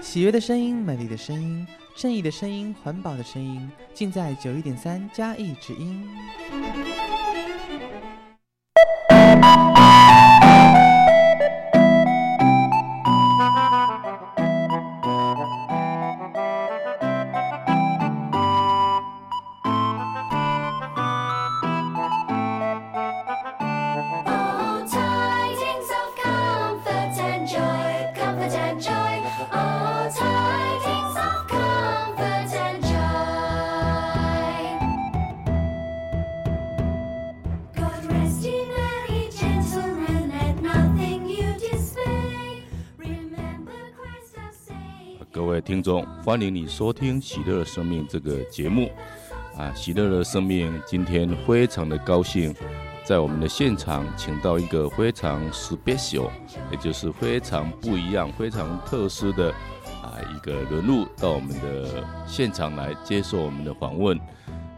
喜悦的声音，美丽的声音，正义的声音，环保的声音，尽在九一点三嘉义之音。欢迎你收听《喜乐的生命》这个节目啊！喜乐的生命今天非常的高兴，在我们的现场请到一个非常 special，也就是非常不一样、非常特殊的啊一个人物到我们的现场来接受我们的访问。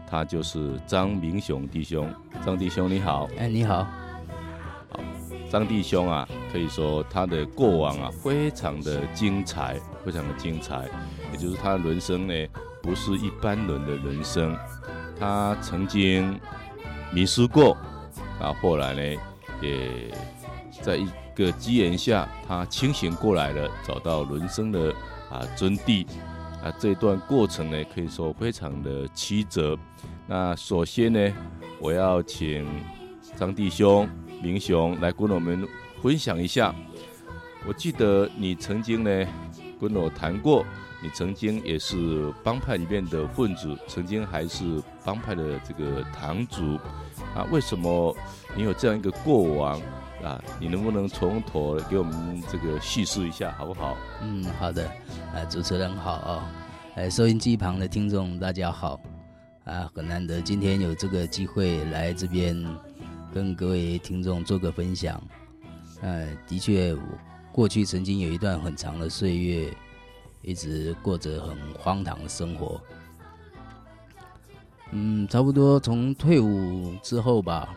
他就是张明雄弟兄，张弟兄你好，哎你好，好，张弟兄啊，可以说他的过往啊非常的精彩。非常的精彩，也就是他的人生呢，不是一般人的人生。他曾经迷失过，啊，后来呢，也在一个机缘下，他清醒过来了，找到人生的啊真谛。啊，这段过程呢，可以说非常的曲折。那首先呢，我要请张弟兄、明雄来跟我们分享一下。我记得你曾经呢。跟我谈过，你曾经也是帮派里面的混子，曾经还是帮派的这个堂主啊？为什么你有这样一个过往啊？你能不能从头给我们这个叙述一下，好不好？嗯，好的。啊，主持人好啊，哎，收音机旁的听众大家好啊，很难得今天有这个机会来这边跟各位听众做个分享。呃、的确。过去曾经有一段很长的岁月，一直过着很荒唐的生活。嗯，差不多从退伍之后吧，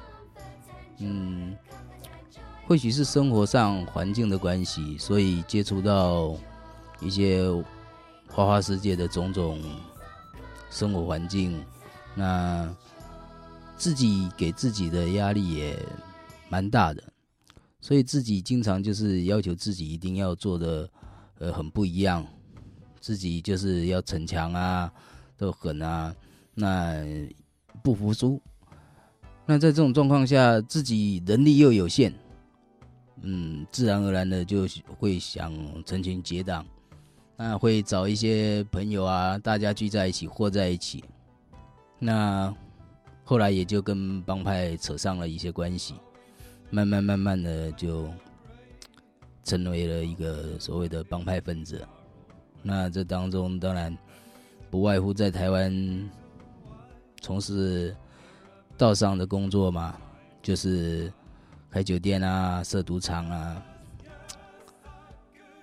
嗯，或许是生活上环境的关系，所以接触到一些花花世界的种种生活环境，那自己给自己的压力也蛮大的。所以自己经常就是要求自己一定要做的，呃，很不一样，自己就是要逞强啊，都狠啊，那不服输。那在这种状况下，自己能力又有限，嗯，自然而然的就会想成群结党，那会找一些朋友啊，大家聚在一起，和在一起。那后来也就跟帮派扯上了一些关系。慢慢慢慢的就成为了一个所谓的帮派分子。那这当中当然不外乎在台湾从事道上的工作嘛，就是开酒店啊、设赌场啊，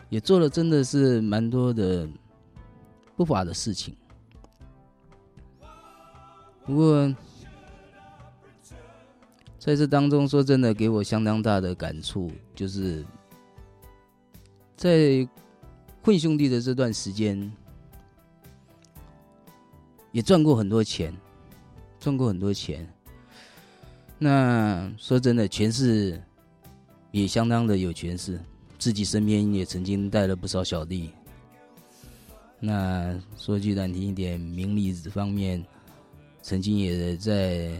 也做了真的是蛮多的不法的事情。不过。在这当中，说真的，给我相当大的感触，就是在混兄弟的这段时间，也赚过很多钱，赚过很多钱。那说真的，权势也相当的有权势，自己身边也曾经带了不少小弟。那说句难听一点，名利方面，曾经也在。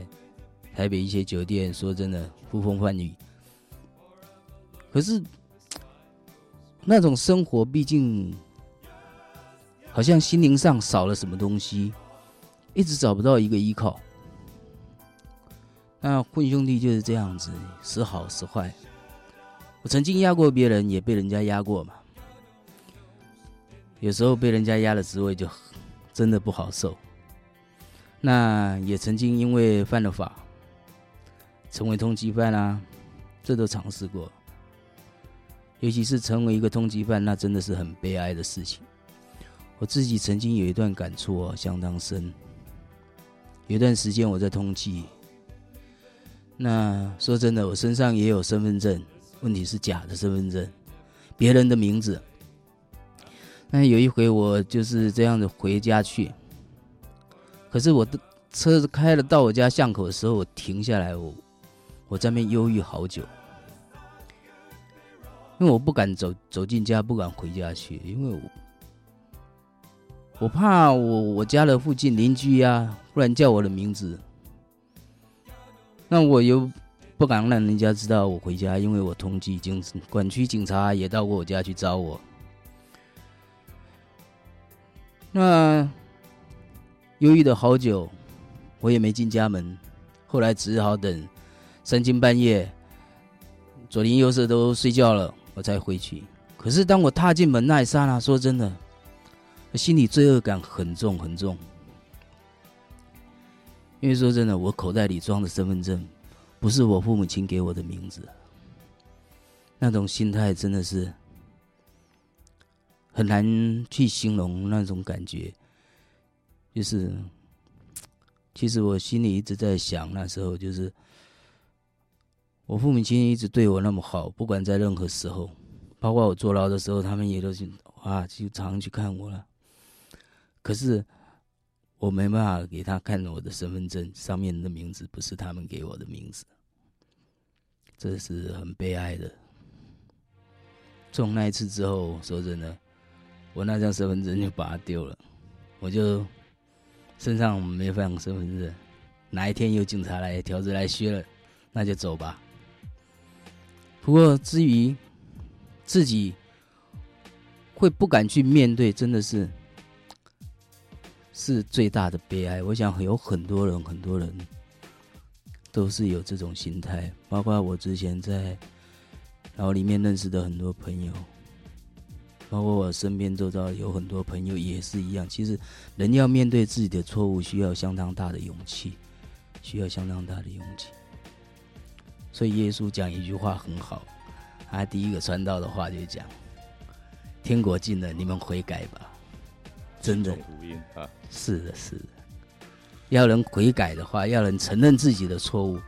台北一些酒店，说真的，呼风唤雨。可是那种生活，毕竟好像心灵上少了什么东西，一直找不到一个依靠。那混兄弟就是这样子，时好时坏。我曾经压过别人，也被人家压过嘛。有时候被人家压的滋味就真的不好受。那也曾经因为犯了法。成为通缉犯啊，这都尝试过。尤其是成为一个通缉犯，那真的是很悲哀的事情。我自己曾经有一段感触哦，相当深。有一段时间我在通缉，那说真的，我身上也有身份证，问题是假的身份证，别人的名字。那有一回我就是这样子回家去，可是我的车子开了到我家巷口的时候，我停下来，我我在那边犹豫好久，因为我不敢走走进家，不敢回家去，因为我。我怕我我家的附近邻居呀、啊，忽然叫我的名字，那我又不敢让人家知道我回家，因为我通缉警管区警察也到过我家去找我。那犹豫了好久，我也没进家门，后来只好等三更半夜，左邻右舍都睡觉了，我才回去。可是当我踏进门那一刹那，说真的。心里罪恶感很重很重，因为说真的，我口袋里装的身份证不是我父母亲给我的名字，那种心态真的是很难去形容那种感觉。就是，其实我心里一直在想，那时候就是我父母亲一直对我那么好，不管在任何时候，包括我坐牢的时候，他们也都是啊，就常去看我了。可是我没办法给他看我的身份证上面的名字，不是他们给我的名字，这是很悲哀的。从那一次之后，说真的，我那张身份证就把它丢了，我就身上没放身份证。哪一天有警察来条子来削了，那就走吧。不过至于自己会不敢去面对，真的是。是最大的悲哀。我想有很多人，很多人都是有这种心态，包括我之前在牢里面认识的很多朋友，包括我身边周遭有很多朋友也是一样。其实，人要面对自己的错误，需要相当大的勇气，需要相当大的勇气。所以耶稣讲一句话很好，他第一个传道的话就讲：“天国近了，你们悔改吧。”真的，是的，是的。要人悔改的话，要人承认自己的错误，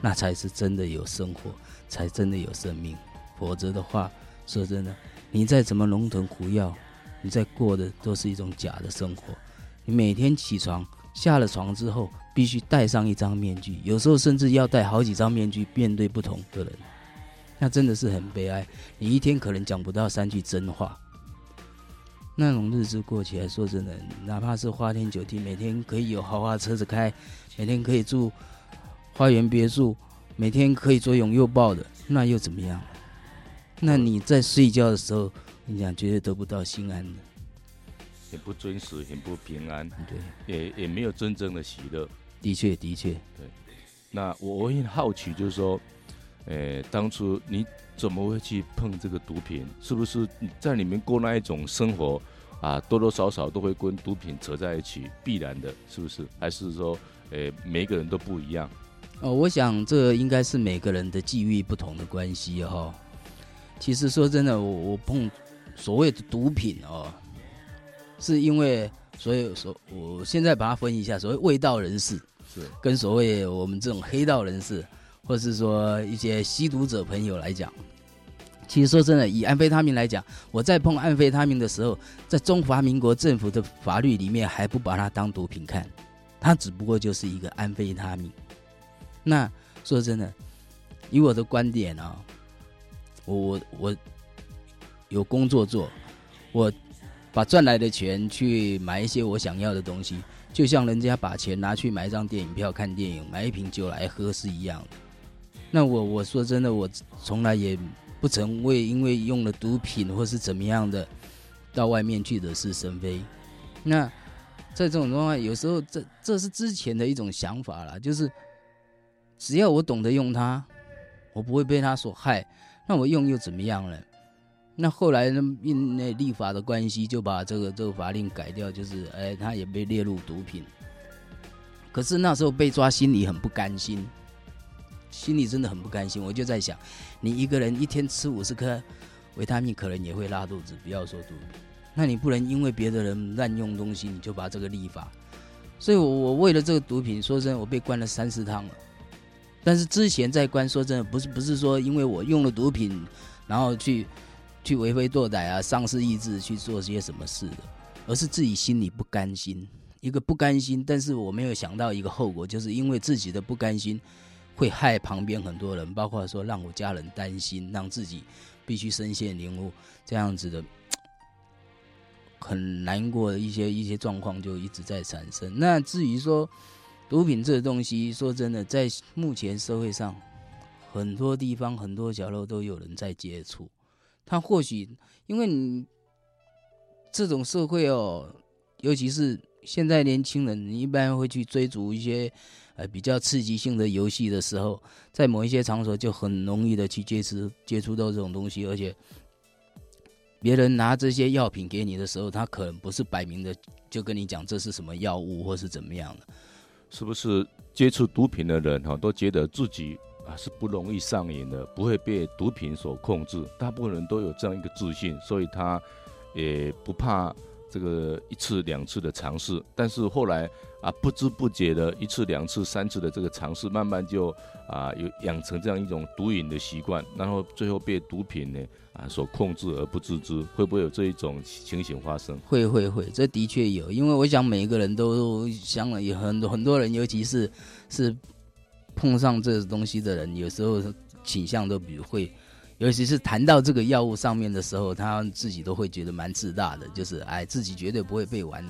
那才是真的有生活，才真的有生命。否则的话，说真的，你再怎么龙腾虎跃，你再过的都是一种假的生活。你每天起床，下了床之后，必须戴上一张面具，有时候甚至要戴好几张面具面对不同的人，那真的是很悲哀。你一天可能讲不到三句真话。那种日子过起来，说真的，哪怕是花天酒地，每天可以有豪华车子开，每天可以住花园别墅，每天可以左拥右抱的，那又怎么样？那你在睡觉的时候，你想绝对得不到心安的，也不真实，很不平安，对，也也没有真正的喜乐。的确，的确，对。那我我很好奇，就是说，呃，当初你。怎么会去碰这个毒品？是不是在里面过那一种生活啊？多多少少都会跟毒品扯在一起，必然的，是不是？还是说，诶，每个人都不一样？哦，我想这应该是每个人的际遇不同的关系哈、哦。其实说真的，我我碰所谓的毒品哦，是因为所以说，我现在把它分一下，所谓味道人士跟所谓我们这种黑道人士。或是说一些吸毒者朋友来讲，其实说真的，以安非他命来讲，我在碰安非他命的时候，在中华民国政府的法律里面还不把它当毒品看，它只不过就是一个安非他命。那说真的，以我的观点啊，我我我有工作做，我把赚来的钱去买一些我想要的东西，就像人家把钱拿去买一张电影票看电影，买一瓶酒来喝是一样的。那我我说真的，我从来也不曾为因为用了毒品或是怎么样的，到外面去惹是生非。那在这种状况，有时候这这是之前的一种想法啦，就是只要我懂得用它，我不会被它所害，那我用又怎么样呢？那后来呢，因那立法的关系，就把这个这个法令改掉，就是哎，它也被列入毒品。可是那时候被抓，心里很不甘心。心里真的很不甘心，我就在想，你一个人一天吃五十颗维他命，可能也会拉肚子，不要说毒品，那你不能因为别的人滥用东西，你就把这个立法。所以我，我我为了这个毒品，说真的，我被关了三四趟了。但是之前在关，说真的，不是不是说因为我用了毒品，然后去去为非作歹啊，丧失意志去做些什么事的，而是自己心里不甘心，一个不甘心。但是我没有想到一个后果，就是因为自己的不甘心，会害旁边很多人，包括说让我家人担心，让自己必须身陷囹圄，这样子的很难过的一些一些状况就一直在产生。那至于说，毒品这个东西，说真的，在目前社会上，很多地方、很多角落都有人在接触。他或许因为你这种社会哦，尤其是现在年轻人，你一般会去追逐一些呃比较刺激性的游戏的时候，在某一些场所就很容易的去接触接触到这种东西，而且别人拿这些药品给你的时候，他可能不是摆明的就跟你讲这是什么药物或是怎么样的。是不是接触毒品的人哈，都觉得自己啊是不容易上瘾的，不会被毒品所控制？大部分人都有这样一个自信，所以他也不怕这个一次两次的尝试。但是后来啊，不知不觉的一次两次三次的这个尝试，慢慢就啊有养成这样一种毒瘾的习惯，然后最后被毒品呢。啊，所控制而不自知，会不会有这一种情形发生？会会会，这的确有，因为我想每一个人都想了，有很多很多人，尤其是是碰上这个东西的人，有时候倾向都比会，尤其是谈到这个药物上面的时候，他自己都会觉得蛮自大的，就是哎，自己绝对不会被玩，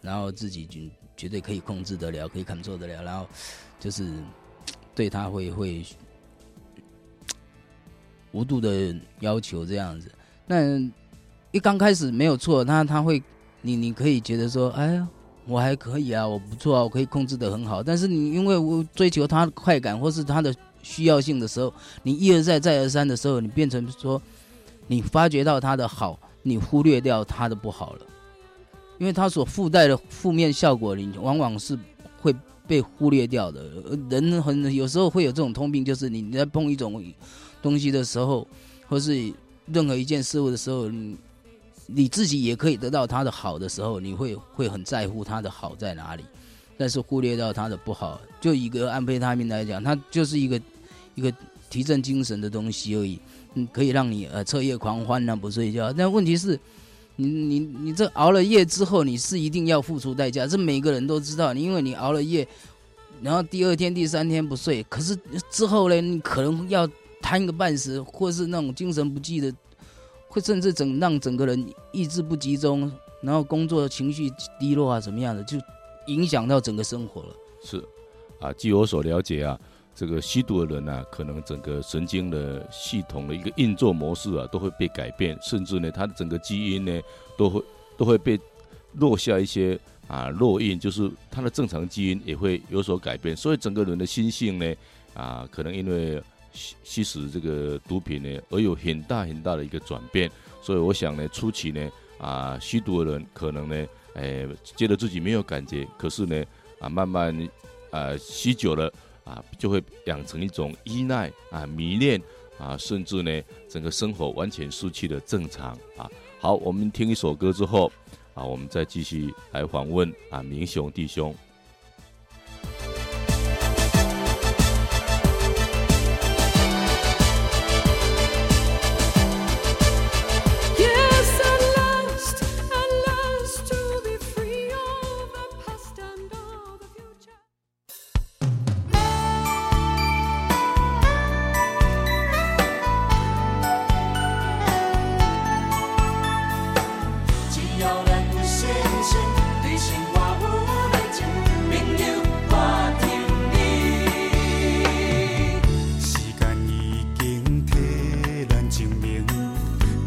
然后自己绝绝对可以控制得了，可以 control 得了，然后就是对他会会。无度的要求这样子，那一刚开始没有错，他他会，你你可以觉得说，哎呀，我还可以啊，我不错啊，我可以控制得很好。但是你因为我追求他的快感或是他的需要性的时候，你一而再再而三的时候，你变成说，你发觉到他的好，你忽略掉他的不好了，因为他所附带的负面效果，你往往是会被忽略掉的。人很有时候会有这种通病，就是你在碰一种。东西的时候，或是任何一件事物的时候，你你自己也可以得到它的好的时候，你会会很在乎它的好在哪里，但是忽略到它的不好。就一个安非他命来讲，它就是一个一个提振精神的东西而已，嗯，可以让你呃彻夜狂欢啊，不睡觉。但问题是，你你你这熬了夜之后，你是一定要付出代价，这每个人都知道。因为你熬了夜，然后第二天、第三天不睡，可是之后呢，你可能要。瘫个半死，或是那种精神不济的，会甚至整让整个人意志不集中，然后工作情绪低落啊，怎么样的，就影响到整个生活了。是，啊，据我所了解啊，这个吸毒的人呢、啊，可能整个神经的系统的一个运作模式啊，都会被改变，甚至呢，他的整个基因呢，都会都会被落下一些啊烙印，就是他的正常基因也会有所改变，所以整个人的心性呢，啊，可能因为。吸吸食这个毒品呢，而有很大很大的一个转变，所以我想呢，初期呢，啊，吸毒的人可能呢，哎，觉得自己没有感觉，可是呢，啊，慢慢啊，吸久了啊，就会养成一种依赖啊、迷恋啊，甚至呢，整个生活完全失去了正常啊。好，我们听一首歌之后啊，我们再继续来访问啊，明雄弟兄。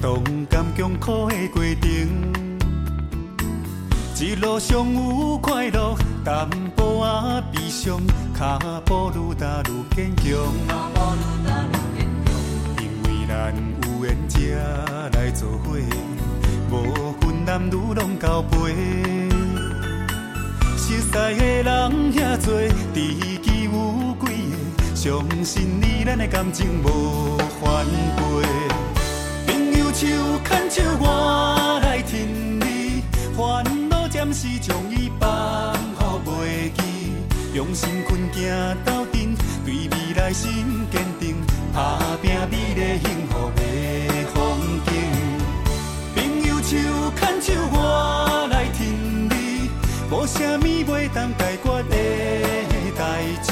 同甘共苦的过程。一路上有快乐，淡薄仔悲伤，脚步愈踏愈坚强。因为咱有缘才来做伙，无分男女拢交陪。失悉的人遐多，知己有几个？相信你，咱的感情无反背。手牵手，我来牵你，烦恼暂时将伊放乎袂记，用心困境斗阵，对未来心坚定，打拼美丽幸福的风景。朋友手牵手，我来牵你，无啥物袂当解决的代志，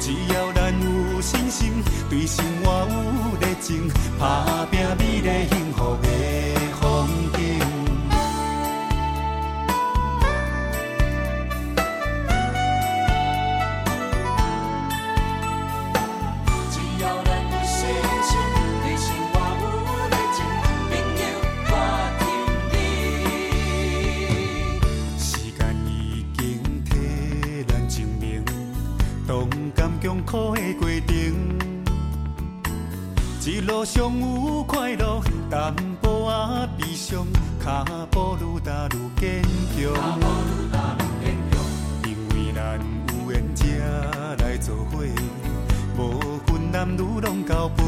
只要咱有信心，对生活有。情，打拼美丽幸福的路上有快乐，淡薄仔悲伤，脚步愈踏愈坚强。因为咱有缘才来作伙，无分男女拢交陪。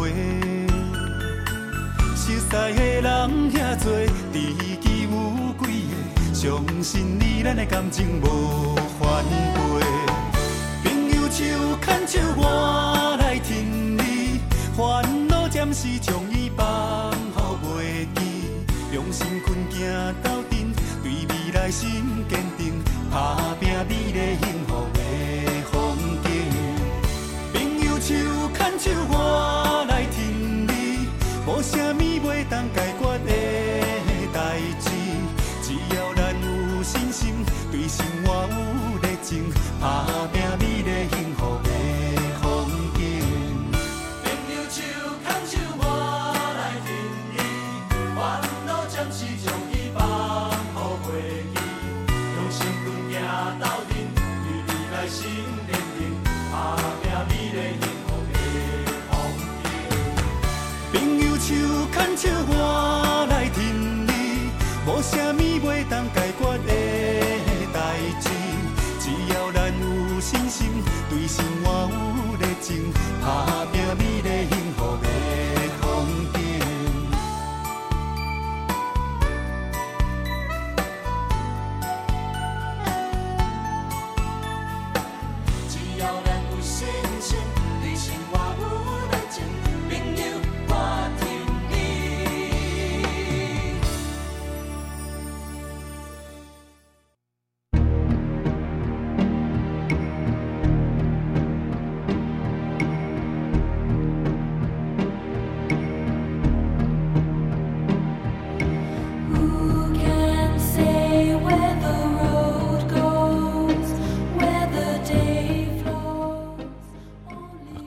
熟悉的人遐多，知己有几个？相信你，咱的感情无反背。朋友手牵手，我。暂时将伊放乎袂记，用心困行到底，对未来心坚定，打拼美丽幸福的风景。朋友手牵手，我来挺你，无啥物袂当解决的代志，只要咱有信心，对生活有热情，打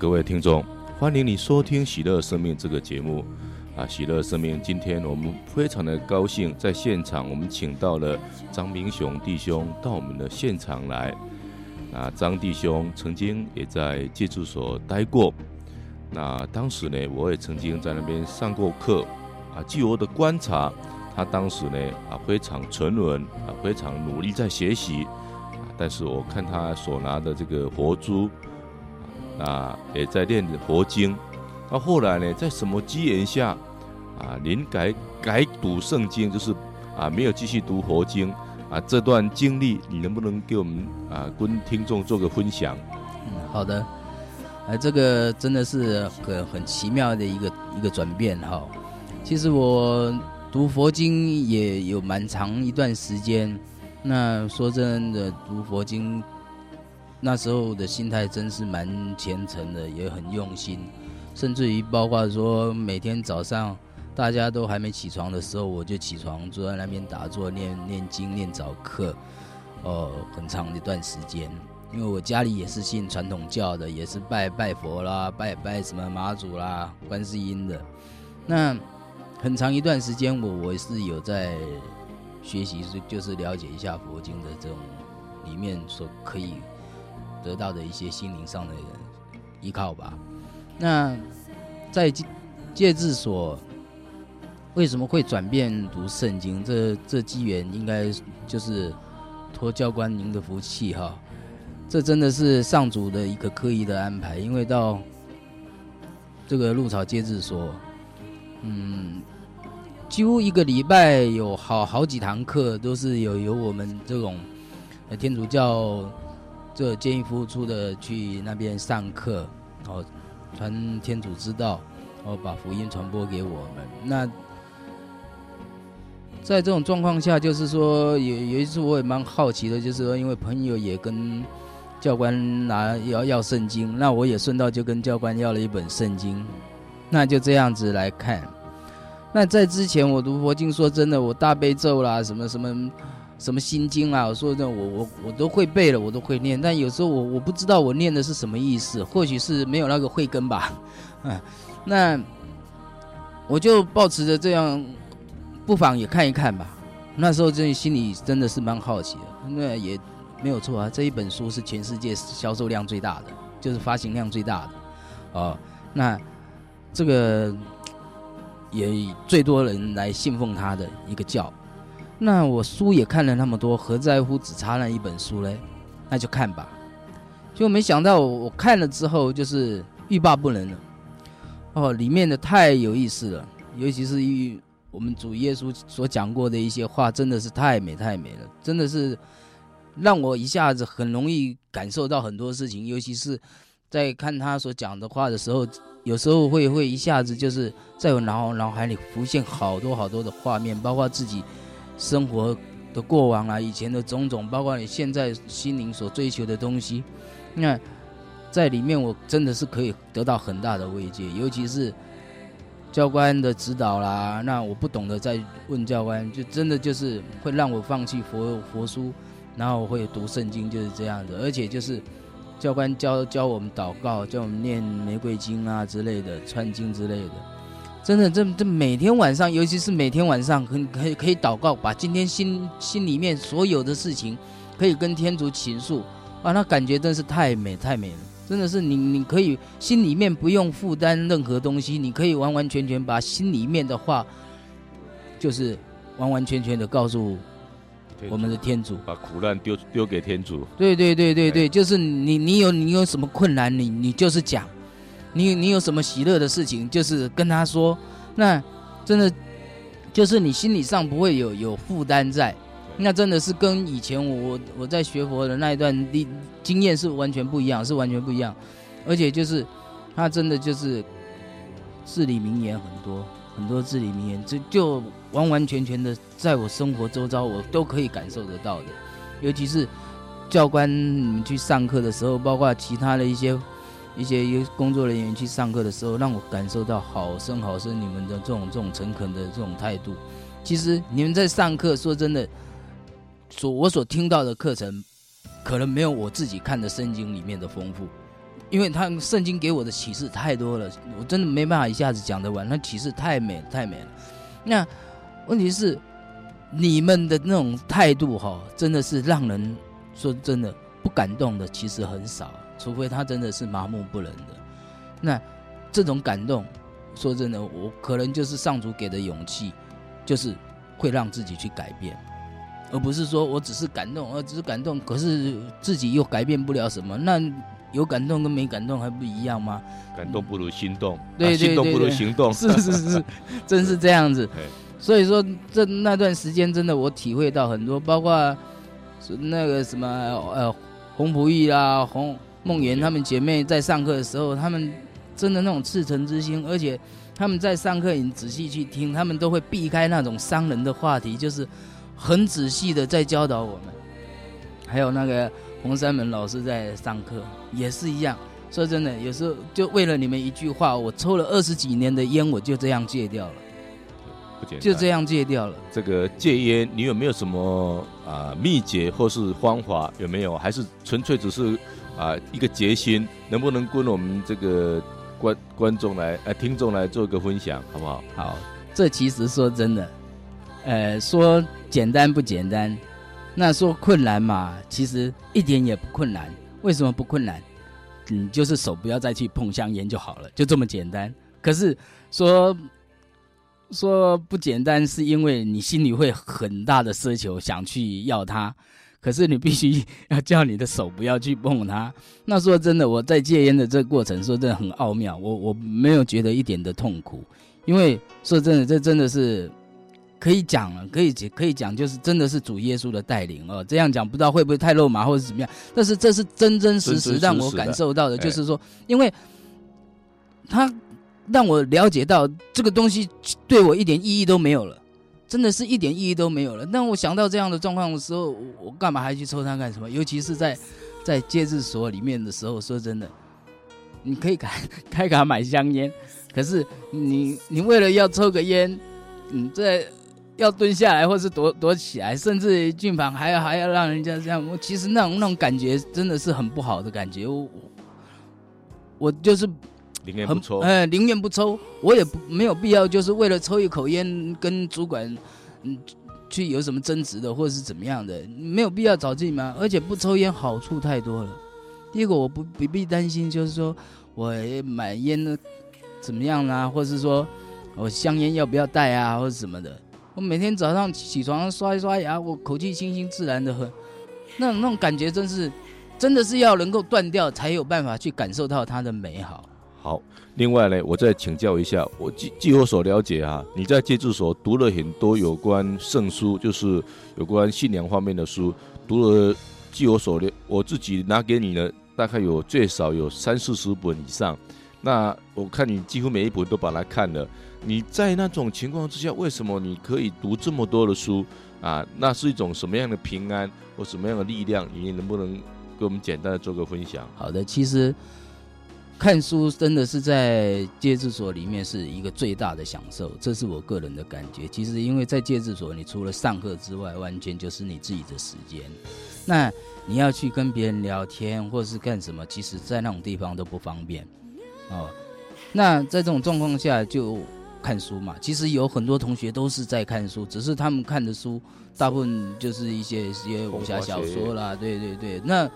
各位听众，欢迎你收听《喜乐生命》这个节目啊！喜乐生命，今天我们非常的高兴，在现场我们请到了张明雄弟兄到我们的现场来。那张弟兄曾经也在戒治所待过，那当时呢，我也曾经在那边上过课啊。据我的观察，他当时呢啊非常沉稳啊，非常努力在学习。但是我看他所拿的这个佛珠。啊，也在念佛经。到后来呢，在什么机缘下，啊，您改改读圣经，就是啊，没有继续读佛经啊。这段经历，你能不能给我们啊，跟听众做个分享？嗯，好的。哎，这个真的是很很奇妙的一个一个转变哈。其实我读佛经也有蛮长一段时间。那说真的，读佛经。那时候的心态真是蛮虔诚的，也很用心，甚至于包括说每天早上大家都还没起床的时候，我就起床坐在那边打坐念念经念早课，哦，很长一段时间。因为我家里也是信传统教的，也是拜拜佛啦，拜拜什么妈祖啦、观世音的。那很长一段时间，我我是有在学习，就是了解一下佛经的这种里面所可以。得到的一些心灵上的依靠吧。那在戒戒治所为什么会转变读圣经？这这机缘应该就是托教官您的福气哈。这真的是上主的一个刻意的安排。因为到这个鹿草戒治所，嗯，几乎一个礼拜有好好几堂课都是有有我们这种天主教。这艰苦付出的去那边上课，哦，传天主之道，然后把福音传播给我们。那在这种状况下，就是说有有一次我也蛮好奇的，就是说因为朋友也跟教官拿要要圣经，那我也顺道就跟教官要了一本圣经，那就这样子来看。那在之前我读佛经，说真的，我大悲咒啦，什么什么。什么心经啊？我说的，我我我都会背了，我都会念。但有时候我我不知道我念的是什么意思，或许是没有那个慧根吧。嗯，那我就保持着这样，不妨也看一看吧。那时候真心里真的是蛮好奇的。那也没有错啊，这一本书是全世界销售量最大的，就是发行量最大的。哦，那这个也最多人来信奉他的一个教。那我书也看了那么多，何在乎只差那一本书嘞？那就看吧。就没想到我，看了之后就是欲罢不能了。哦，里面的太有意思了，尤其是与我们主耶稣所讲过的一些话，真的是太美太美了，真的是让我一下子很容易感受到很多事情。尤其是在看他所讲的话的时候，有时候会会一下子就是在我脑脑海里浮现好多好多的画面，包括自己。生活的过往啊，以前的种种，包括你现在心灵所追求的东西，那在里面我真的是可以得到很大的慰藉，尤其是教官的指导啦。那我不懂得再问教官，就真的就是会让我放弃佛佛书，然后我会读圣经，就是这样的。而且就是教官教教我们祷告，教我们念玫瑰经啊之类的，串经之类的。真的，这这每天晚上，尤其是每天晚上，可可以可以祷告，把今天心心里面所有的事情，可以跟天主倾诉，啊，那感觉真是太美太美了。真的是你你可以心里面不用负担任何东西，你可以完完全全把心里面的话，就是完完全全的告诉我们的天主，把苦难丢丢给天主。对对对对对，就是你你有你有什么困难，你你就是讲。你你有什么喜乐的事情，就是跟他说，那真的就是你心理上不会有有负担在，那真的是跟以前我我在学佛的那一段历经验是完全不一样，是完全不一样，而且就是他真的就是至理名言很多很多至理名言，这就完完全全的在我生活周遭我都可以感受得到的，尤其是教官你们去上课的时候，包括其他的一些。一些工作人员去上课的时候，让我感受到好深好深你们的这种这种诚恳的这种态度。其实你们在上课，说真的，所我所听到的课程，可能没有我自己看的圣经里面的丰富，因为他圣经给我的启示太多了，我真的没办法一下子讲得完。那启示太美太美了。那问题是，你们的那种态度哈，真的是让人说真的不感动的，其实很少。除非他真的是麻木不仁的，那这种感动，说真的，我可能就是上主给的勇气，就是会让自己去改变，而不是说我只是感动，而只是感动，可是自己又改变不了什么。那有感动跟没感动还不一样吗？感动不如心动，对，对，对，对，心动不如行动，是是是是，真是这样子。所以说，这那段时间真的我体会到很多，包括那个什么呃红葡萄啦红。梦圆她们姐妹在上课的时候，她们真的那种赤诚之心，而且她们在上课，你仔细去听，她们都会避开那种伤人的话题，就是很仔细的在教导我们。还有那个红山门老师在上课也是一样。说真的，有时候就为了你们一句话，我抽了二十几年的烟，我就这样戒掉了。就这样戒掉了。这个戒烟，你有没有什么啊秘诀或是方法？有没有？还是纯粹只是？啊，一个决心，能不能跟我们这个观观众来、呃、听众来做一个分享，好不好？好，这其实说真的，呃，说简单不简单，那说困难嘛，其实一点也不困难。为什么不困难？你就是手不要再去碰香烟就好了，就这么简单。可是说说不简单，是因为你心里会很大的奢求，想去要它。可是你必须要叫你的手不要去碰它。那说真的，我在戒烟的这个过程，说真的很奥妙。我我没有觉得一点的痛苦，因为说真的，这真的是可以讲了，可以可以讲，就是真的是主耶稣的带领哦。这样讲不知道会不会太肉麻或者怎么样，但是这是真真实实让我感受到的，就是说，因为他让我了解到这个东西对我一点意义都没有了，真的是一点意义都没有了。但我想到这样的状况的时候，我，我干嘛还去抽它干什么？尤其是在在戒治所里面的时候，说真的，你可以开开卡买香烟，可是你你为了要抽个烟，你在。要蹲下来，或是躲躲起来，甚至进房还要还要让人家这样。我其实那种那种感觉真的是很不好的感觉。我我就是宁愿不抽，哎，宁愿不抽。我也不没有必要，就是为了抽一口烟跟主管嗯去有什么争执的，或者是怎么样的，没有必要找自己嘛。而且不抽烟好处太多了。第一个我不不必担心，就是说我买烟呢怎么样啊，或者是说我香烟要不要带啊，或者什么的。我每天早上起床刷一刷牙，我口气清新自然的很，那种那种感觉真是，真的是要能够断掉，才有办法去感受到它的美好。好，另外呢，我再请教一下，我据据我所了解啊，你在戒治所读了很多有关圣书，就是有关信仰方面的书，读了，据我所了，我自己拿给你的大概有最少有三四十本以上。那我看你几乎每一本都把它看了。你在那种情况之下，为什么你可以读这么多的书啊？那是一种什么样的平安或什么样的力量？你能不能给我们简单的做个分享？好的，其实看书真的是在戒治所里面是一个最大的享受，这是我个人的感觉。其实因为在戒治所，你除了上课之外，完全就是你自己的时间。那你要去跟别人聊天或是干什么，其实在那种地方都不方便哦。那在这种状况下就。看书嘛，其实有很多同学都是在看书，只是他们看的书大部分就是一些一些武侠小说啦。对对对，那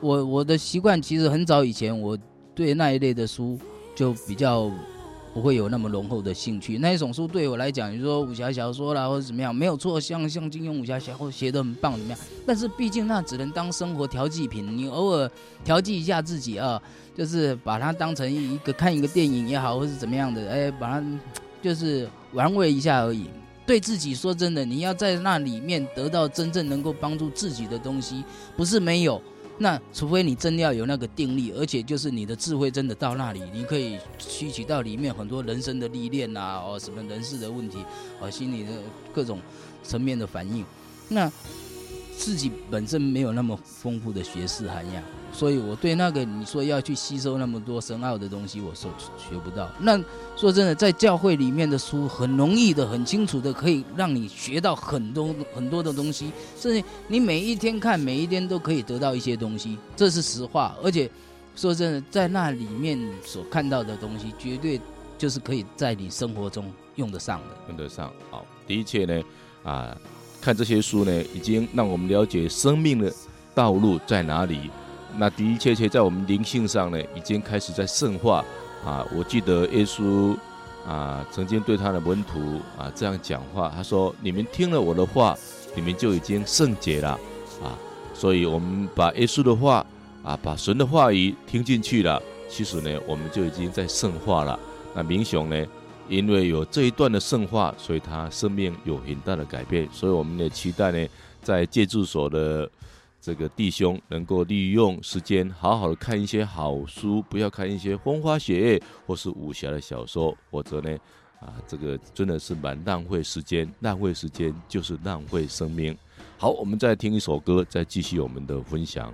我我的习惯其实很早以前，我对那一类的书就比较不会有那么浓厚的兴趣。那一种书对我来讲，你说武侠小说啦或者怎么样，没有错，像像金庸武侠小说写得很棒，怎么样？但是毕竟那只能当生活调剂品，你偶尔调剂一下自己啊。就是把它当成一个看一个电影也好，或是怎么样的，哎，把它就是玩味一下而已。对自己说真的，你要在那里面得到真正能够帮助自己的东西，不是没有。那除非你真要有那个定力，而且就是你的智慧真的到那里，你可以吸取到里面很多人生的历练啊，哦，什么人事的问题，哦，心理的各种层面的反应。那自己本身没有那么丰富的学识涵养。所以，我对那个你说要去吸收那么多深奥的东西，我说学不到。那说真的，在教会里面的书很容易的、很清楚的，可以让你学到很多很多的东西，甚至你每一天看，每一天都可以得到一些东西，这是实话。而且，说真的，在那里面所看到的东西，绝对就是可以在你生活中用得上的。用得上，好，的确呢，啊，看这些书呢，已经让我们了解生命的道路在哪里。那的的确确在我们灵性上呢，已经开始在圣化啊！我记得耶稣啊，曾经对他的门徒啊这样讲话，他说：“你们听了我的话，你们就已经圣洁了啊！”所以，我们把耶稣的话啊，把神的话语听进去了，其实呢，我们就已经在圣化了。那明雄呢，因为有这一段的圣化，所以他生命有很大的改变。所以，我们也期待呢，在戒助所的。这个弟兄能够利用时间好好的看一些好书，不要看一些风花雪月或是武侠的小说，或者呢，啊，这个真的是蛮浪费时间，浪费时间就是浪费生命。好，我们再听一首歌，再继续我们的分享。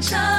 月，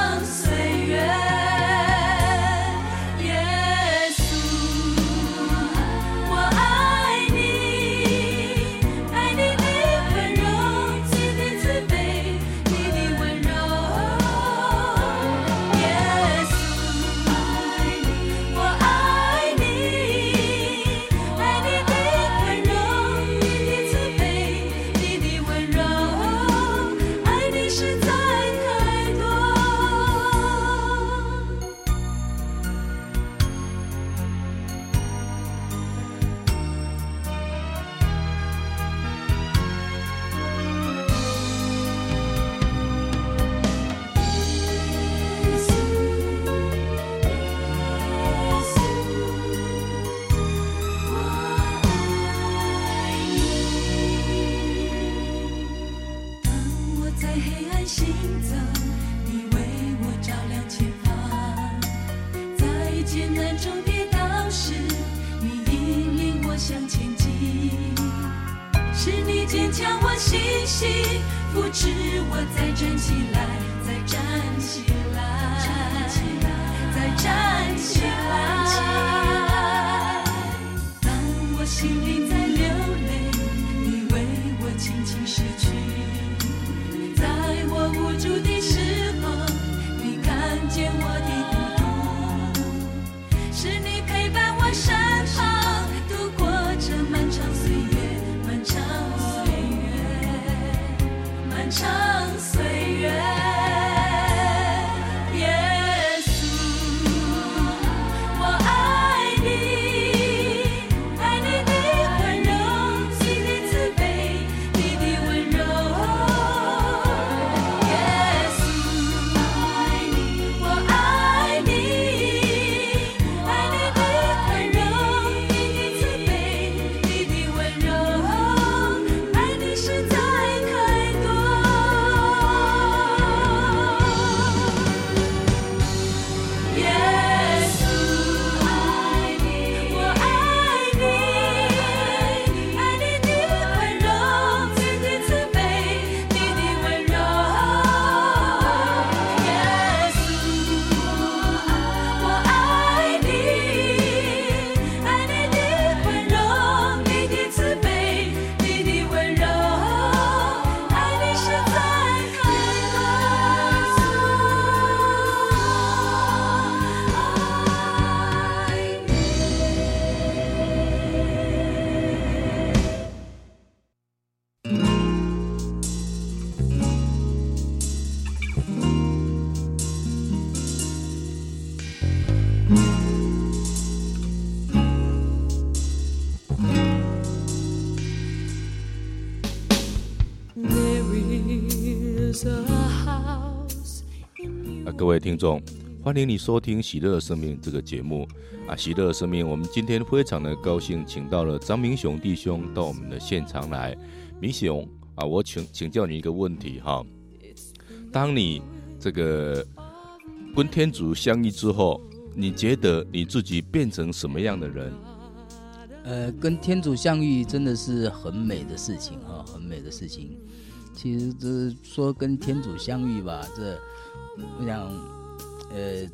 听众，欢迎你收听《喜乐生命》这个节目啊！《喜乐生命》，我们今天非常的高兴，请到了张明雄弟兄到我们的现场来。明雄啊，我请请教你一个问题哈：当你这个跟天主相遇之后，你觉得你自己变成什么样的人？呃，跟天主相遇真的是很美的事情哈，很美的事情。其实这说跟天主相遇吧，这。我想，呃，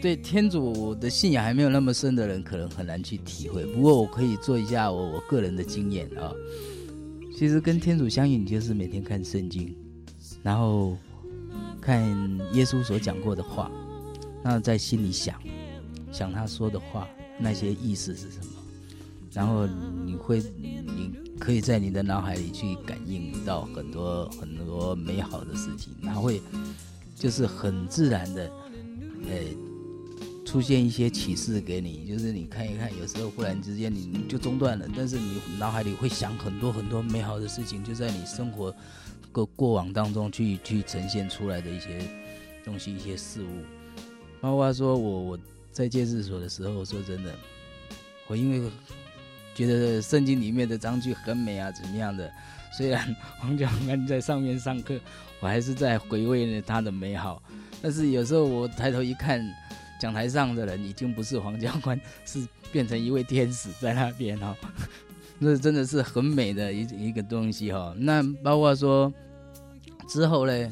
对天主的信仰还没有那么深的人，可能很难去体会。不过，我可以做一下我我个人的经验啊。其实跟天主相遇，你就是每天看圣经，然后看耶稣所讲过的话，那在心里想，想他说的话那些意思是什么，然后你会，你可以在你的脑海里去感应到很多很多美好的事情，然后会。就是很自然的，呃，出现一些启示给你，就是你看一看，有时候忽然之间你就中断了，但是你脑海里会想很多很多美好的事情，就在你生活个过往当中去去呈现出来的一些东西、一些事物。包括说我我在戒治所的时候，说真的，我因为觉得圣经里面的章句很美啊，怎么样的？虽然黄教官在上面上课，我还是在回味着他的美好。但是有时候我抬头一看，讲台上的人已经不是黄教官，是变成一位天使在那边哈。那真的是很美的一一个东西哈。那包括说之后呢，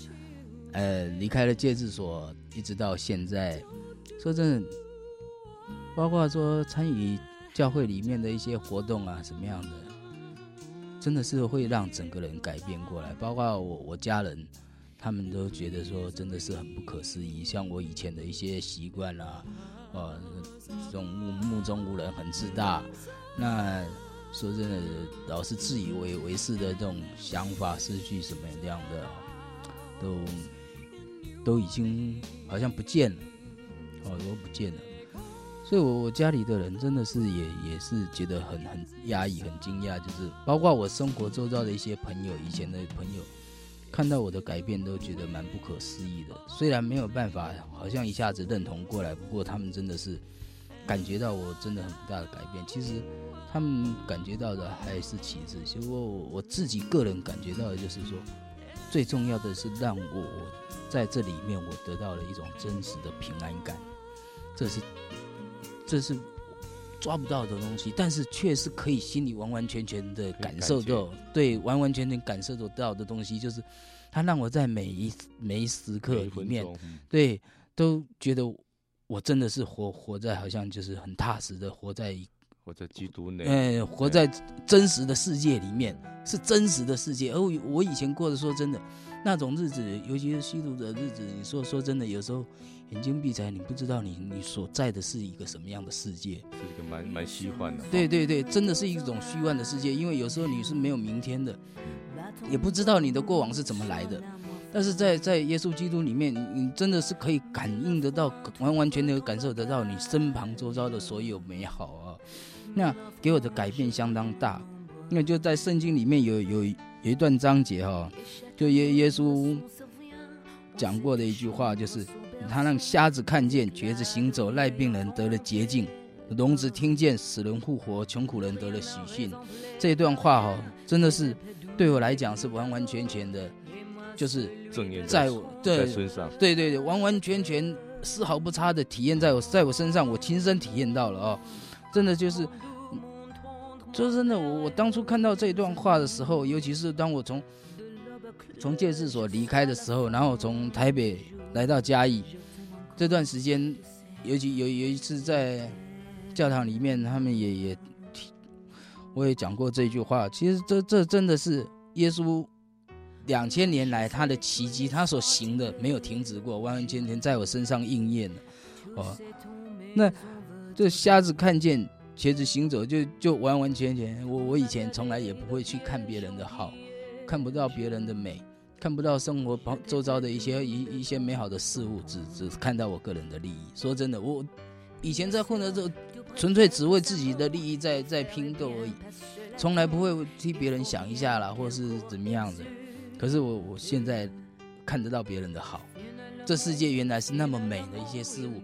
呃，离开了戒治所，一直到现在，说真的，包括说参与教会里面的一些活动啊，什么样的。真的是会让整个人改变过来，包括我我家人，他们都觉得说真的是很不可思议。像我以前的一些习惯啊，呃，这种目目中无人、很自大，那说真的，老是自以为为是的这种想法，失去什么这样的，都都已经好像不见了，哦，都不见了。所以，我我家里的人真的是也也是觉得很很压抑、很惊讶，就是包括我生活周遭的一些朋友，以前的朋友，看到我的改变都觉得蛮不可思议的。虽然没有办法，好像一下子认同过来，不过他们真的是感觉到我真的很大的改变。其实他们感觉到的还是其次，其实我我自己个人感觉到的就是说，最重要的是让我我在这里面我得到了一种真实的平安感，这是。这是抓不到的东西，但是却是可以心里完完全全的感受到，对，完完全全感受得到的东西，就是它让我在每一每一时刻里面，对，都觉得我真的是活活在好像就是很踏实的活在活在基督内，哎，活在真实的世界里面，是真实的世界。而我以前过的说真的那种日子，尤其是吸毒的日子，你说说真的，有时候。眼睛闭起来，你不知道你你所在的是一个什么样的世界，是一个蛮蛮虚幻的。对对对，真的是一种虚幻的世界，因为有时候你是没有明天的，也不知道你的过往是怎么来的。但是在在耶稣基督里面，你真的是可以感应得到，完完全全感受得到你身旁周遭的所有美好啊。那给我的改变相当大，那就在圣经里面有有有一段章节哈，就耶耶稣讲过的一句话就是。他让瞎子看见，瘸子行走，赖病人得了洁净，聋子听见，死人复活，穷苦人得了喜讯。这段话哈，真的是对我来讲是完完全全的，就是在我在身上，对对对，完完全全丝毫不差的体验在我在我身上，我亲身体验到了哦，真的就是，说真的，我我当初看到这段话的时候，尤其是当我从从戒治所离开的时候，然后从台北。来到嘉义这段时间，尤其有有一次在教堂里面，他们也也，我也讲过这句话。其实这这真的是耶稣两千年来他的奇迹，他所行的没有停止过，完完全全在我身上应验了。哦，那这瞎子看见，瘸子行走，就就完完全全，我我以前从来也不会去看别人的好，看不到别人的美。看不到生活旁周遭的一些一一些美好的事物，只只看到我个人的利益。说真的，我以前在混的时候，纯粹只为自己的利益在在拼斗而已，从来不会替别人想一下啦，或是怎么样的。可是我我现在看得到别人的好，这世界原来是那么美的一些事物，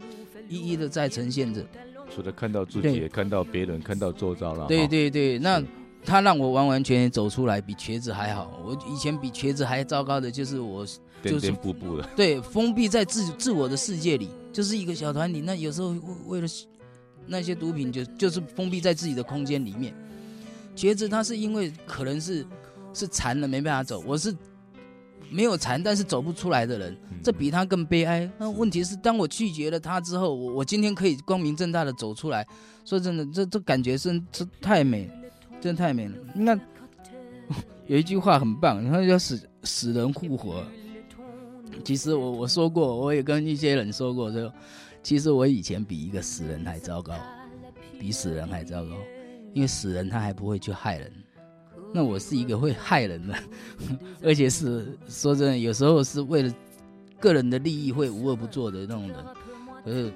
一一的在呈现着。除了看到自己，也看到别人，看到周遭了。对对对，那。他让我完完全全走出来，比瘸子还好。我以前比瘸子还糟糕的就是我，就是颠颠簸簸的，对，封闭在自自我的世界里，就是一个小团体。那有时候为了那些毒品就，就就是封闭在自己的空间里面。瘸子他是因为可能是是残了没办法走，我是没有残但是走不出来的人，这比他更悲哀。那问题是，当我拒绝了他之后，我我今天可以光明正大的走出来。说真的，这这感觉是这太美。真的太美了。那 有一句话很棒，然后叫死死人复活。其实我我说过，我也跟一些人说过，说其实我以前比一个死人还糟糕，比死人还糟糕。因为死人他还不会去害人，那我是一个会害人的，而且是说真的，有时候是为了个人的利益会无恶不作的那种人。可是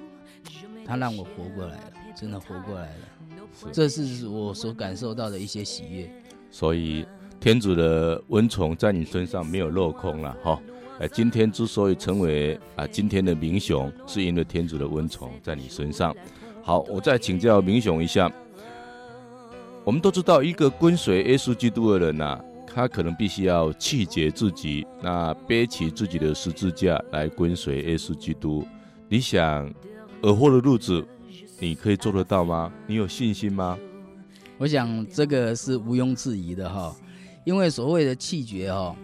他让我活过来了，真的活过来了。这是我所感受到的一些喜悦，所以天主的恩宠在你身上没有落空了哈。哎，今天之所以成为啊今天的明雄，是因为天主的恩宠在你身上。好，我再请教明雄一下，我们都知道，一个跟随耶稣基督的人呐、啊，他可能必须要气绝自己，那背起自己的十字架来跟随耶稣基督。你想，尔后的日子，你可以做得到吗？你有信心吗？我想这个是毋庸置疑的哈，因为所谓的弃绝哈，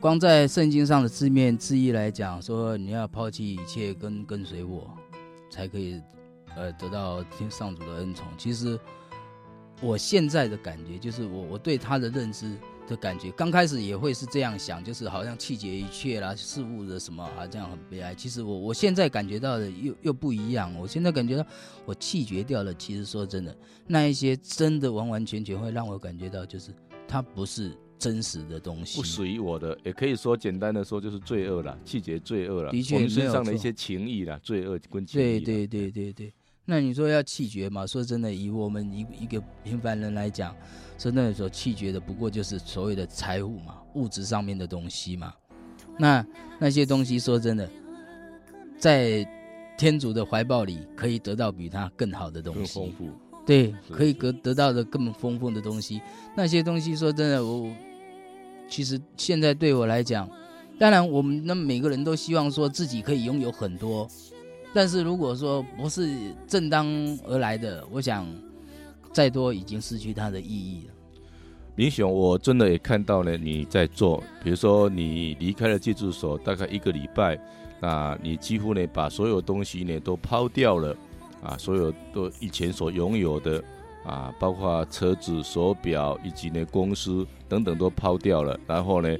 光在圣经上的字面字义来讲，说你要抛弃一切跟跟随我，才可以呃得到天上主的恩宠。其实我现在的感觉就是我我对他的认知的感觉，刚开始也会是这样想，就是好像气绝一切啦，事物的什么啊，这样很悲哀。其实我我现在感觉到的又又不一样，我现在感觉到我气绝掉了。其实说真的，那一些真的完完全全会让我感觉到，就是它不是真实的东西，不属于我的，也可以说简单的说就是罪恶了，气绝罪恶了，的确身上的一些情谊了，罪恶跟情谊。对对对对对。那你说要气绝嘛？说真的，以我们一一个平凡人来讲，说那时候弃绝的不过就是所谓的财物嘛，物质上面的东西嘛。那那些东西，说真的，在天主的怀抱里可以得到比它更好的东西，丰富。对，可以得得到的更丰富的东西。那些东西，说真的，我其实现在对我来讲，当然我们那每个人都希望说自己可以拥有很多。但是如果说不是正当而来的，我想再多已经失去它的意义了。明雄，我真的也看到了你在做，比如说你离开了戒住所大概一个礼拜，那你几乎呢把所有东西呢都抛掉了啊，所有都以前所拥有的啊，包括车子、手表以及呢公司等等都抛掉了，然后呢，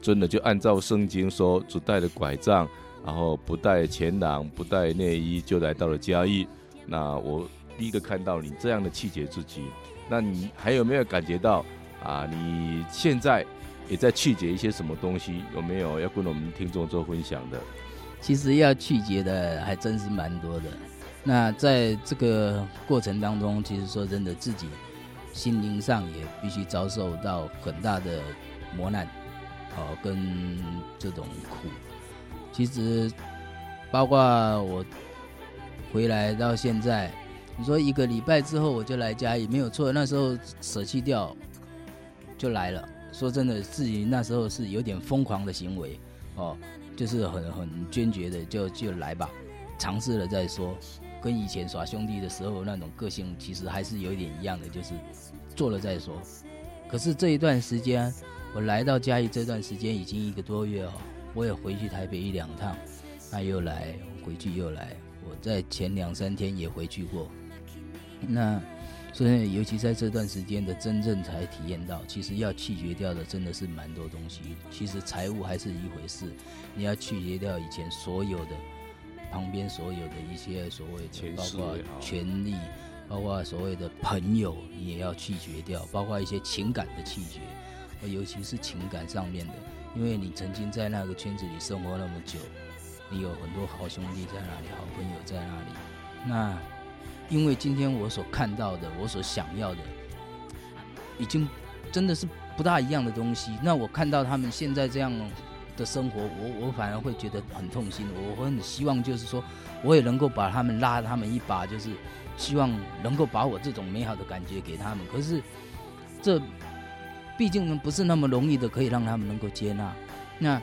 真的就按照圣经说，只带着拐杖。然后不带钱囊，不带内衣，就来到了嘉义。那我第一个看到你这样的弃绝自己，那你还有没有感觉到啊？你现在也在弃绝一些什么东西？有没有要跟我们听众做分享的？其实要弃绝的还真是蛮多的。那在这个过程当中，其实说真的，自己心灵上也必须遭受到很大的磨难，哦，跟这种苦。其实，包括我回来到现在，你说一个礼拜之后我就来嘉义，没有错。那时候舍弃掉就来了。说真的，自己那时候是有点疯狂的行为哦，就是很很坚决的就就来吧，尝试了再说。跟以前耍兄弟的时候那种个性其实还是有一点一样的，就是做了再说。可是这一段时间，我来到嘉义这段时间已经一个多月哦。我也回去台北一两趟，那又来，回去又来。我在前两三天也回去过，那所以尤其在这段时间的真正才体验到，其实要弃绝掉的真的是蛮多东西。其实财务还是一回事，你要弃绝掉以前所有的旁边所有的一些所谓的，包括权利，包括所谓的朋友，你也要弃绝掉，包括一些情感的弃绝，尤其是情感上面的。因为你曾经在那个圈子里生活那么久，你有很多好兄弟在那里，好朋友在那里。那因为今天我所看到的，我所想要的，已经真的是不大一样的东西。那我看到他们现在这样的生活，我我反而会觉得很痛心。我很希望就是说，我也能够把他们拉他们一把，就是希望能够把我这种美好的感觉给他们。可是这。毕竟呢不是那么容易的，可以让他们能够接纳。那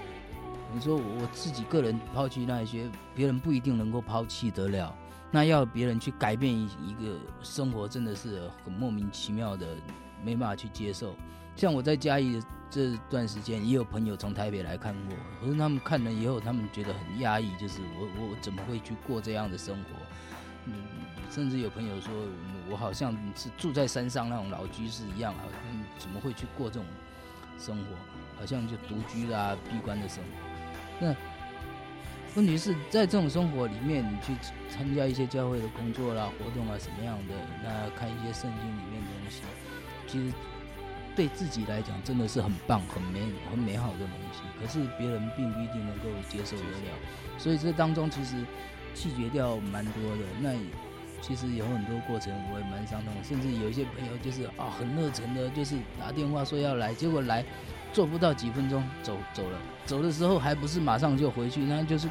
你说我自己个人抛弃那一些，别人不一定能够抛弃得了。那要别人去改变一一个生活，真的是很莫名其妙的，没办法去接受。像我在嘉义这段时间，也有朋友从台北来看我，可是他们看了以后，他们觉得很压抑，就是我我怎么会去过这样的生活？甚至有朋友说，我好像是住在山上那种老居士一样，好像怎么会去过这种生活？好像就独居啊、闭关的生活。那问题是在这种生活里面，你去参加一些教会的工作啦、活动啊，什么样的？那看一些圣经里面的东西，其实对自己来讲真的是很棒、很美、很美好的东西。可是别人并不一定能够接受得了，所以这当中其实。弃绝掉蛮多的，那其实有很多过程我也蛮伤痛，甚至有一些朋友就是啊很热诚的，就是打电话说要来，结果来做不到几分钟走走了，走的时候还不是马上就回去，那就是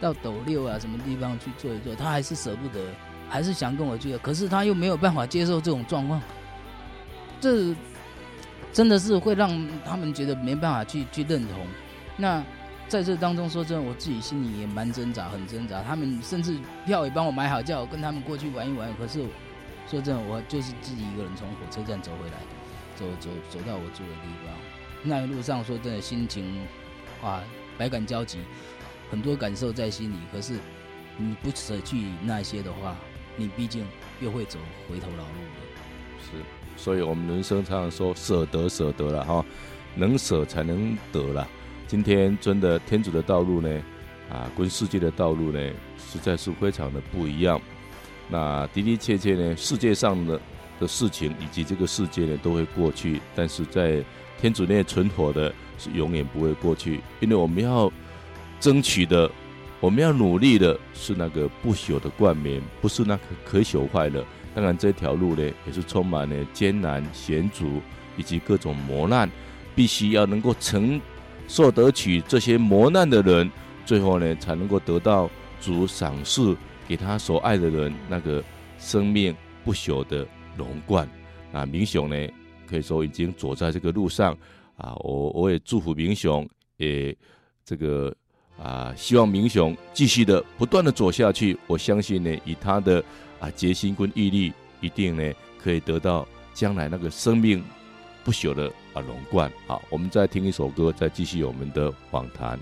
到斗六啊什么地方去坐一坐，他还是舍不得，还是想跟我去，可是他又没有办法接受这种状况，这真的是会让他们觉得没办法去去认同。那在这当中，说真的，我自己心里也蛮挣扎，很挣扎。他们甚至票也帮我买好，叫我跟他们过去玩一玩。可是说真的，我就是自己一个人从火车站走回来，走走走到我住的地方。那一路上说真的，心情哇，百感交集，很多感受在心里。可是你不舍去那些的话，你毕竟又会走回头老路的。是，所以我们人生常常说舍得舍得了哈，能舍才能得了。今天真的天主的道路呢，啊，跟世界的道路呢，实在是非常的不一样。那的的确确呢，世界上的的事情以及这个世界呢，都会过去，但是在天主内存活的是永远不会过去，因为我们要争取的，我们要努力的是那个不朽的冠冕，不是那个可朽坏的。当然，这条路呢，也是充满了艰难险阻以及各种磨难，必须要能够成。受得取这些磨难的人，最后呢，才能够得到主赏赐给他所爱的人那个生命不朽的荣冠。那明雄呢，可以说已经走在这个路上啊，我我也祝福明雄，也这个啊，希望明雄继续的不断的走下去。我相信呢，以他的啊决心跟毅力，一定呢可以得到将来那个生命不朽的。啊，龙冠，好，我们再听一首歌，再继续我们的访谈。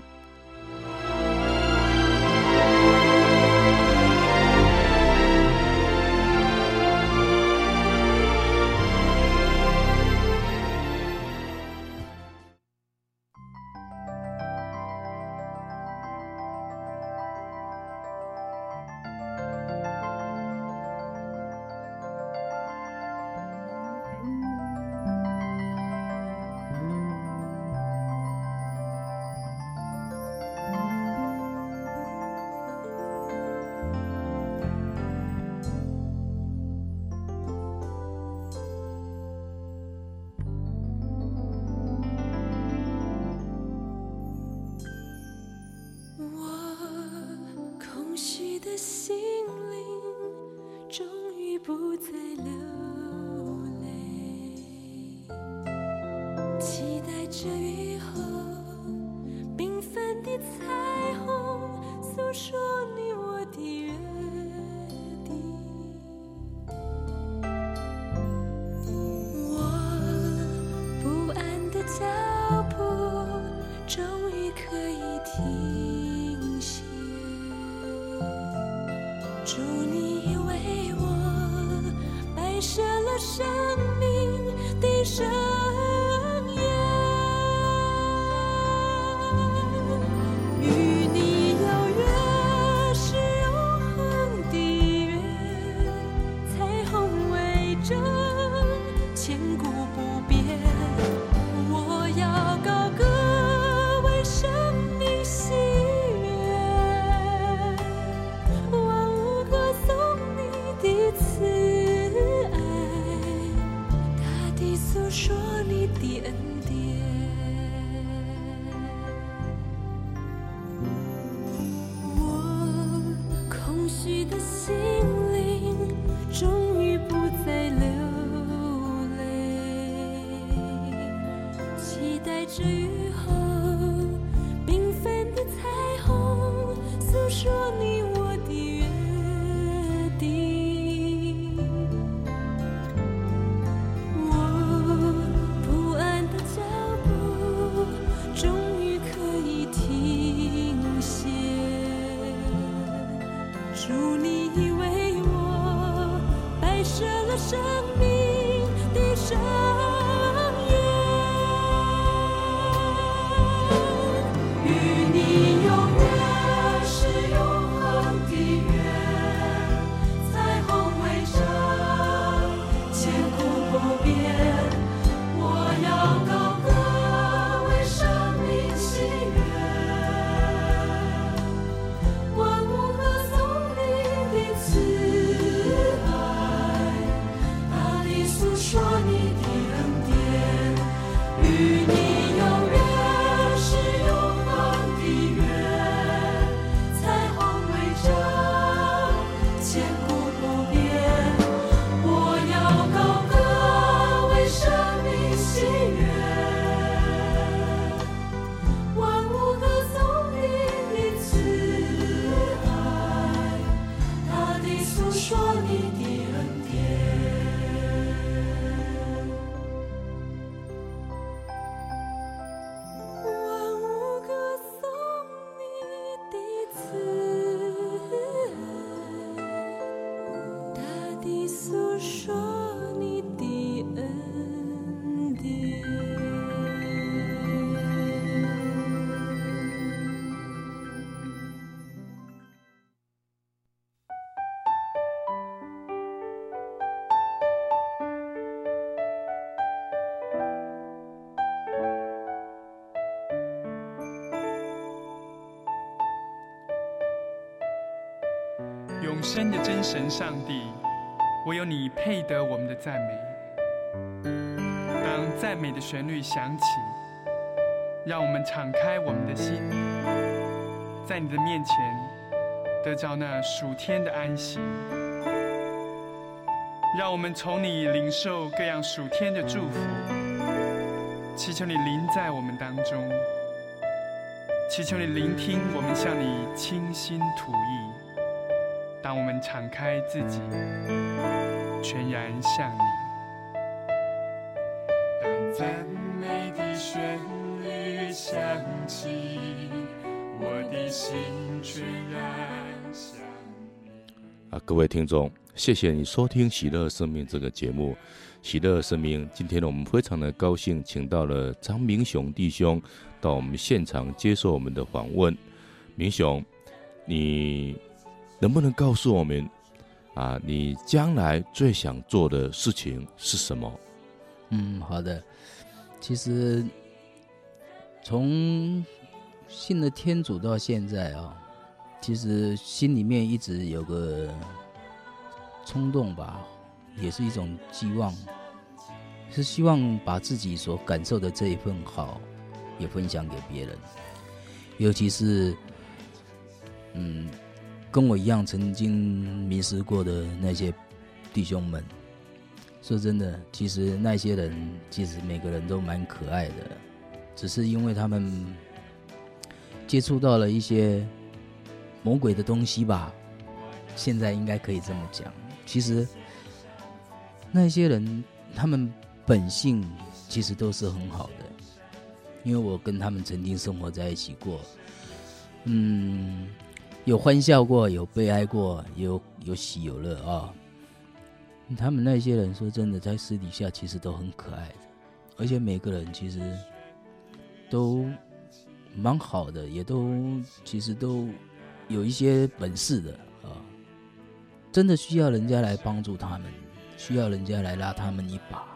永生的真神上帝，唯有你配得我们的赞美。当赞美的旋律响起，让我们敞开我们的心，在你的面前得着那属天的安息。让我们从你领受各样属天的祝福，祈求你临在我们当中，祈求你聆听我们向你倾心吐意。当我们敞开自己，全然向你。当赞美的旋律响起，我的心全然向你。啊，各位听众。谢谢你收听《喜乐生命》这个节目，《喜乐生命》。今天呢，我们非常的高兴，请到了张明雄弟兄到我们现场接受我们的访问。明雄，你能不能告诉我们啊，你将来最想做的事情是什么？嗯，好的。其实从信了天主到现在啊，其实心里面一直有个。冲动吧，也是一种寄望，是希望把自己所感受的这一份好，也分享给别人。尤其是，嗯，跟我一样曾经迷失过的那些弟兄们。说真的，其实那些人，其实每个人都蛮可爱的，只是因为他们接触到了一些魔鬼的东西吧。现在应该可以这么讲。其实，那些人他们本性其实都是很好的，因为我跟他们曾经生活在一起过，嗯，有欢笑过，有悲哀过，有有喜有乐啊。他们那些人说真的，在私底下其实都很可爱的，而且每个人其实都蛮好的，也都其实都有一些本事的啊。真的需要人家来帮助他们，需要人家来拉他们一把。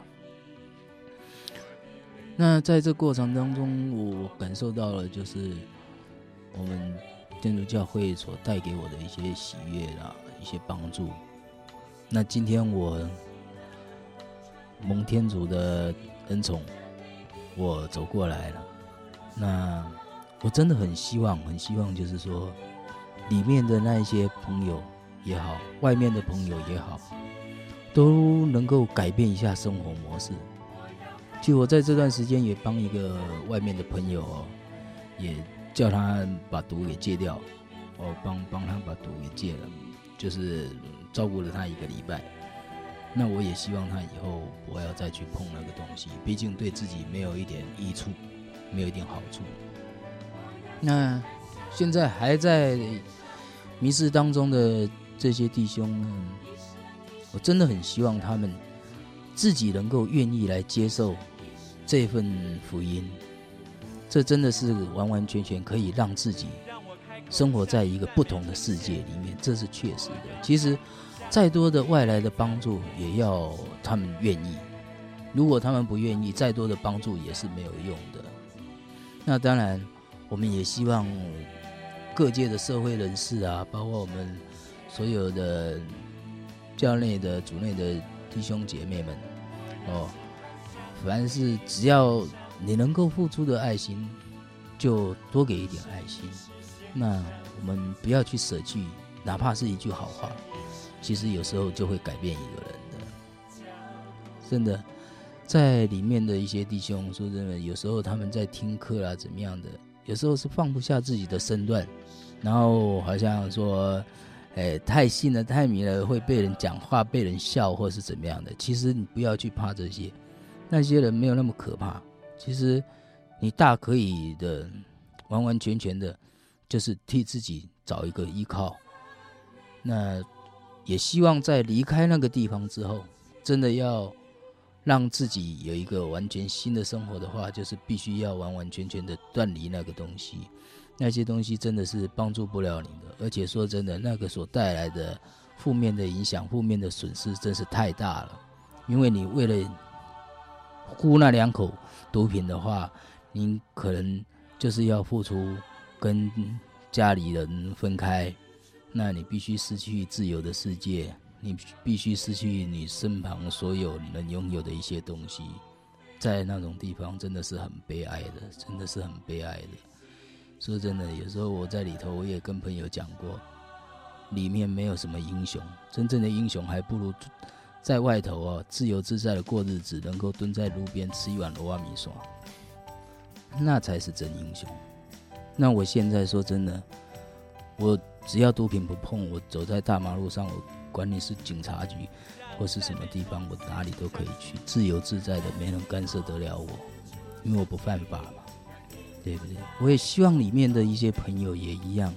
那在这过程当中，我感受到了就是我们天主教会所带给我的一些喜悦啊，一些帮助。那今天我蒙天主的恩宠，我走过来了。那我真的很希望，很希望，就是说里面的那一些朋友。也好，外面的朋友也好，都能够改变一下生活模式。就我在这段时间也帮一个外面的朋友哦，也叫他把毒给戒掉，我，帮帮他把毒给戒了，就是照顾了他一个礼拜。那我也希望他以后不要再去碰那个东西，毕竟对自己没有一点益处，没有一点好处。那现在还在迷失当中的。这些弟兄们，我真的很希望他们自己能够愿意来接受这份福音。这真的是完完全全可以让自己生活在一个不同的世界里面，这是确实的。其实，再多的外来的帮助，也要他们愿意。如果他们不愿意，再多的帮助也是没有用的。那当然，我们也希望各界的社会人士啊，包括我们。所有的教内的、主内的弟兄姐妹们，哦，凡是只要你能够付出的爱心，就多给一点爱心。那我们不要去舍弃，哪怕是一句好话，其实有时候就会改变一个人的。真的，在里面的一些弟兄，说真的，有时候他们在听课啊，怎么样的，有时候是放不下自己的身段，然后好像说。哎，太信了，太迷了，会被人讲话，被人笑，或是怎么样的。其实你不要去怕这些，那些人没有那么可怕。其实你大可以的，完完全全的，就是替自己找一个依靠。那也希望在离开那个地方之后，真的要让自己有一个完全新的生活的话，就是必须要完完全全的断离那个东西。那些东西真的是帮助不了你的，而且说真的，那个所带来的负面的影响、负面的损失真是太大了。因为你为了呼那两口毒品的话，您可能就是要付出跟家里人分开，那你必须失去自由的世界，你必须失去你身旁所有能拥有的一些东西，在那种地方真的是很悲哀的，真的是很悲哀的。说真的，有时候我在里头，我也跟朋友讲过，里面没有什么英雄，真正的英雄还不如在外头啊，自由自在的过日子，能够蹲在路边吃一碗罗瓦米刷，那才是真英雄。那我现在说真的，我只要毒品不碰，我走在大马路上，我管你是警察局或是什么地方，我哪里都可以去，自由自在的，没人干涉得了我，因为我不犯法嘛。对不对？我也希望里面的一些朋友也一样，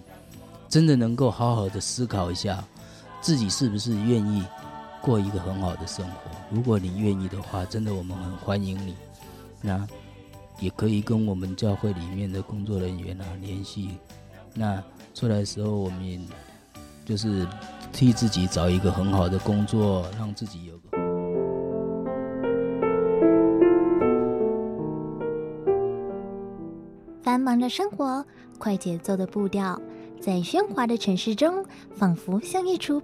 真的能够好好的思考一下，自己是不是愿意过一个很好的生活。如果你愿意的话，真的我们很欢迎你。那也可以跟我们教会里面的工作人员啊联系。那出来的时候，我们就是替自己找一个很好的工作，让自己有个。繁忙的生活，快节奏的步调，在喧哗的城市中，仿佛像一出